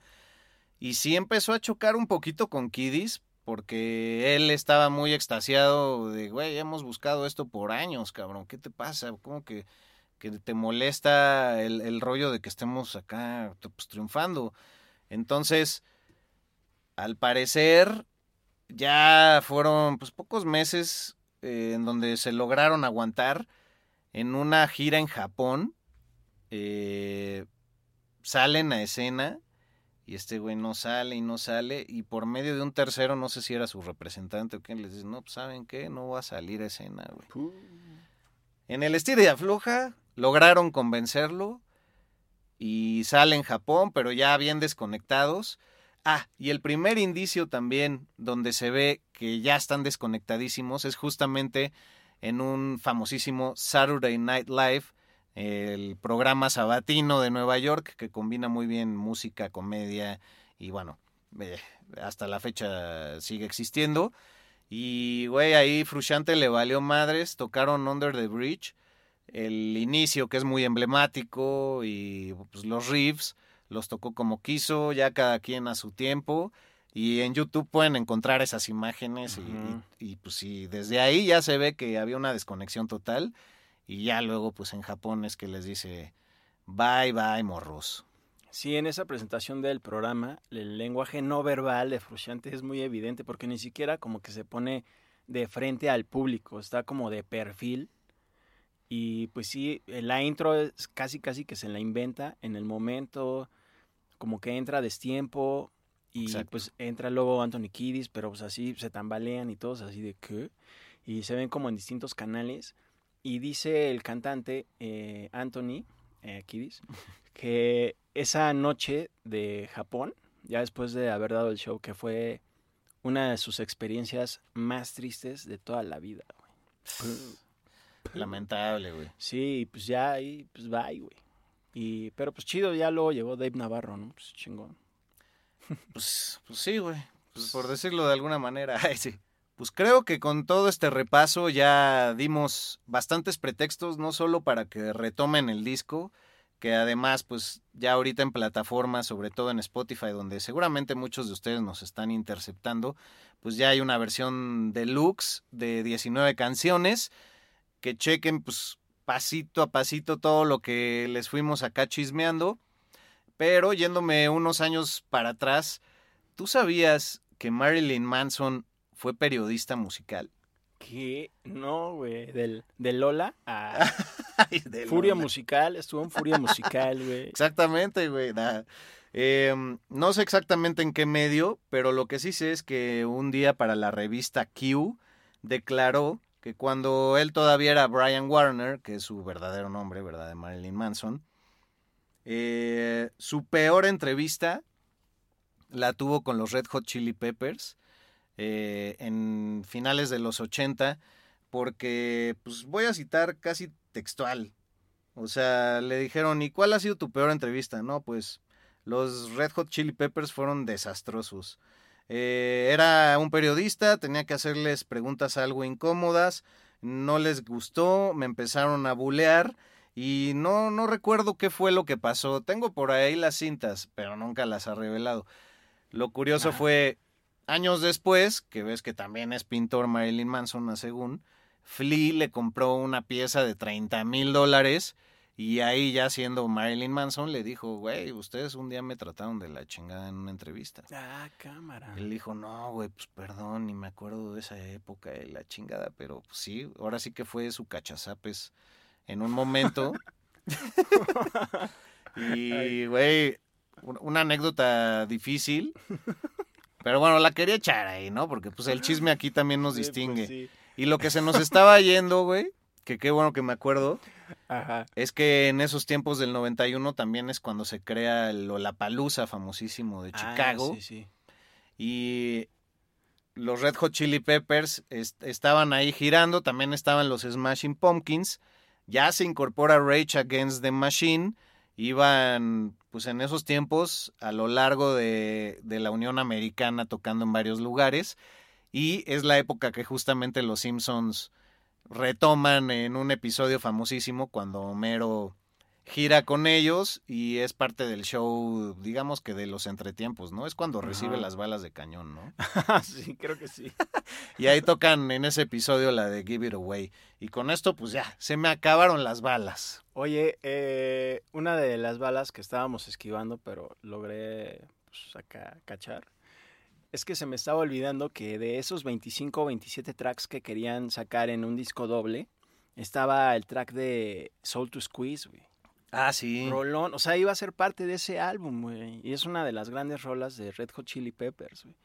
Y sí empezó a chocar un poquito con Kiddies, porque él estaba muy extasiado de, güey, hemos buscado esto por años, cabrón, ¿qué te pasa? ¿Cómo que, que te molesta el, el, rollo de que estemos acá pues, triunfando? Entonces, al parecer, ya fueron pues pocos meses eh, en donde se lograron aguantar en una gira en Japón. Eh, salen a escena y este güey no sale y no sale y por medio de un tercero, no sé si era su representante o quién, les dice, no, pues ¿saben qué? No va a salir a escena, güey. En el estilo de afloja lograron convencerlo y sale en Japón, pero ya bien desconectados. Ah, y el primer indicio también donde se ve que ya están desconectadísimos es justamente en un famosísimo Saturday Night Live, el programa sabatino de Nueva York que combina muy bien música, comedia y bueno, eh, hasta la fecha sigue existiendo. Y güey, ahí Frusciante le valió madres, tocaron Under the Bridge, el inicio que es muy emblemático y pues, los riffs los tocó como quiso, ya cada quien a su tiempo. Y en YouTube pueden encontrar esas imágenes y, y, pues sí, desde ahí ya se ve que había una desconexión total y ya luego pues en Japón es que les dice bye bye morros. Sí, en esa presentación del programa el lenguaje no verbal de Frusciante es muy evidente porque ni siquiera como que se pone de frente al público, está como de perfil y pues sí, la intro es casi casi que se la inventa en el momento, como que entra a destiempo y pues entra luego Anthony Kiddis, pero pues así se tambalean y todos así de qué. Y se ven como en distintos canales. Y dice el cantante eh, Anthony eh, Kiddis que esa noche de Japón, ya después de haber dado el show, que fue una de sus experiencias más tristes de toda la vida. Lamentable, güey. Sí, pues ya ahí, pues bye, güey. Y, pero pues chido, ya luego llegó Dave Navarro, ¿no? Pues chingón. Pues, pues sí, güey. Pues por decirlo de alguna manera. sí. Pues creo que con todo este repaso ya dimos bastantes pretextos, no solo para que retomen el disco, que además, pues ya ahorita en plataformas, sobre todo en Spotify, donde seguramente muchos de ustedes nos están interceptando, pues ya hay una versión deluxe de 19 canciones, que chequen pues pasito a pasito todo lo que les fuimos acá chismeando. Pero yéndome unos años para atrás, ¿tú sabías que Marilyn Manson fue periodista musical? ¿Qué? No, güey. Del, de Lola a Furia Musical. Estuvo en Furia Musical, güey. Exactamente, güey. Em, no sé exactamente en qué medio, pero lo que sí sé es que un día para la revista Q declaró que cuando él todavía era Brian Warner, que es su verdadero nombre, ¿verdad? De Marilyn Manson, eh, su peor entrevista la tuvo con los Red Hot Chili Peppers eh, en finales de los 80, porque, pues voy a citar casi textual. O sea, le dijeron, ¿y cuál ha sido tu peor entrevista? No, pues los Red Hot Chili Peppers fueron desastrosos. Eh, era un periodista, tenía que hacerles preguntas algo incómodas, no les gustó, me empezaron a bulear y no, no recuerdo qué fue lo que pasó. Tengo por ahí las cintas, pero nunca las ha revelado. Lo curioso fue, años después, que ves que también es pintor Marilyn Manson, según, Flea le compró una pieza de 30 mil dólares y ahí ya siendo Marilyn Manson le dijo, güey, ustedes un día me trataron de la chingada en una entrevista. Ah, cámara. Él dijo, no, güey, pues perdón, ni me acuerdo de esa época de la chingada, pero pues, sí, ahora sí que fue su cachazapes en un momento. y, güey, una anécdota difícil. Pero bueno, la quería echar ahí, ¿no? Porque pues el chisme aquí también nos pues, distingue. Y lo que se nos estaba yendo, güey, que qué bueno que me acuerdo, Ajá. es que en esos tiempos del 91 también es cuando se crea el Lollapalooza famosísimo de Ah, Chicago. sí, sí. Y los Red Hot Chili Peppers est- estaban ahí girando, también estaban los Smashing Pumpkins. Ya se incorpora Rage Against the Machine. Iban, pues en esos tiempos, a lo largo de, de la Unión Americana tocando en varios lugares. Y es la época que justamente los Simpsons retoman en un episodio famosísimo cuando Homero gira con ellos y es parte del show, digamos que de los entretiempos, ¿no? Es cuando recibe Ajá. las balas de cañón, ¿no? sí, creo que sí. Y ahí tocan en ese episodio la de Give It Away. Y con esto, pues ya, se me acabaron las balas. Oye, eh, una de las balas que estábamos esquivando, pero logré pues, acá cachar, es que se me estaba olvidando que de esos 25 o 27 tracks que querían sacar en un disco doble, estaba el track de Soul to Squeeze, güey. Ah, sí. Rolón, o sea, iba a ser parte de ese álbum, güey. Y es una de las grandes rolas de Red Hot Chili Peppers, güey.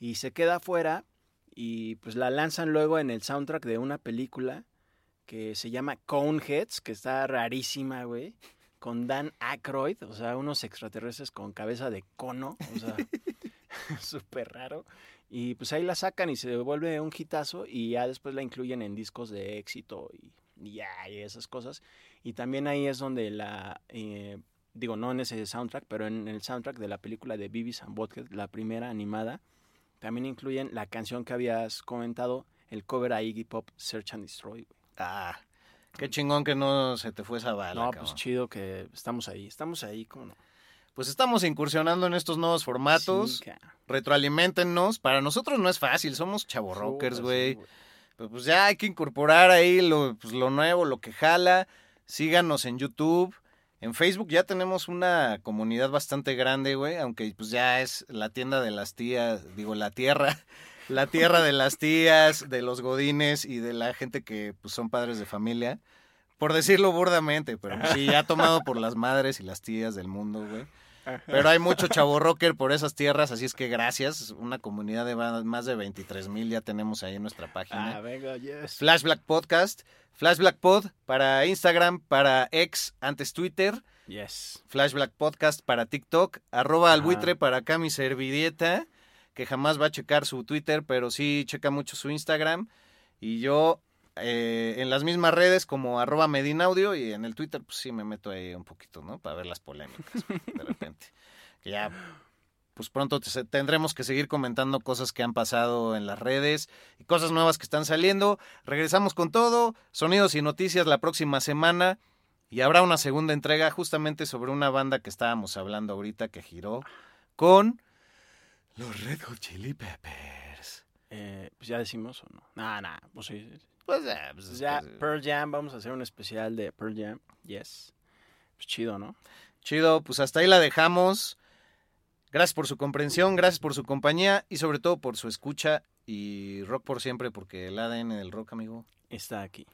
Y se queda afuera y pues la lanzan luego en el soundtrack de una película que se llama Coneheads, que está rarísima, güey. Con Dan Aykroyd, o sea, unos extraterrestres con cabeza de cono, o sea, súper raro. Y pues ahí la sacan y se vuelve un hitazo y ya después la incluyen en discos de éxito y, y ya, y esas cosas. Y también ahí es donde la, eh, digo, no en ese soundtrack, pero en el soundtrack de la película de Beavis and Butthead, la primera animada, también incluyen la canción que habías comentado, el cover a Iggy Pop, Search and Destroy. Ah, qué chingón que no se te fue esa bala. no, cabrón. pues chido que estamos ahí, estamos ahí, ¿cómo no? Pues estamos incursionando en estos nuevos formatos. Sí, Retroalimentennos. Para nosotros no es fácil, somos chavo rockers, Chuta, güey. sí, Pero pues ya hay que incorporar ahí lo, pues, lo nuevo, lo que jala. Síganos en YouTube. En Facebook ya tenemos una comunidad bastante grande, güey. Aunque pues ya es la tienda de las tías, digo, la tierra. La tierra de las tías, de los godines y de la gente que pues son padres de familia. Por decirlo burdamente, pero sí, ya tomado por las madres y las tías del mundo, güey. Pero hay mucho chavo rocker por esas tierras, así es que gracias. Una comunidad de más de 23 mil ya tenemos ahí en nuestra página. Ah, venga, yes. Flash Black Podcast, Flash Black Pod para Instagram, para X, antes Twitter, Yes. Flash Black Podcast para TikTok, arroba al Ajá. buitre para acá mi servilleta, que jamás va a checar su Twitter, pero sí checa mucho su Instagram. Y yo eh, en las mismas redes como arroba Medinaudio y en el Twitter pues sí me meto ahí un poquito, ¿no? Para ver las polémicas de repente. Que ya pues pronto te- tendremos que seguir comentando cosas que han pasado en las redes y cosas nuevas que están saliendo. Regresamos con todo, sonidos y noticias la próxima semana y habrá una segunda entrega justamente sobre una banda que estábamos hablando ahorita que giró con los Red Hot Chili Peppers. Eh, pues ya decimos o no. Nah, nah, pues sí. sí. Pues ya, pues es ya, Pearl Jam, vamos a hacer un especial de Pearl Jam. Yes. Pues chido, ¿no? Chido, pues hasta ahí la dejamos. Gracias por su comprensión, gracias por su compañía y sobre todo por su escucha y rock por siempre porque el ADN del rock, amigo, Está aquí.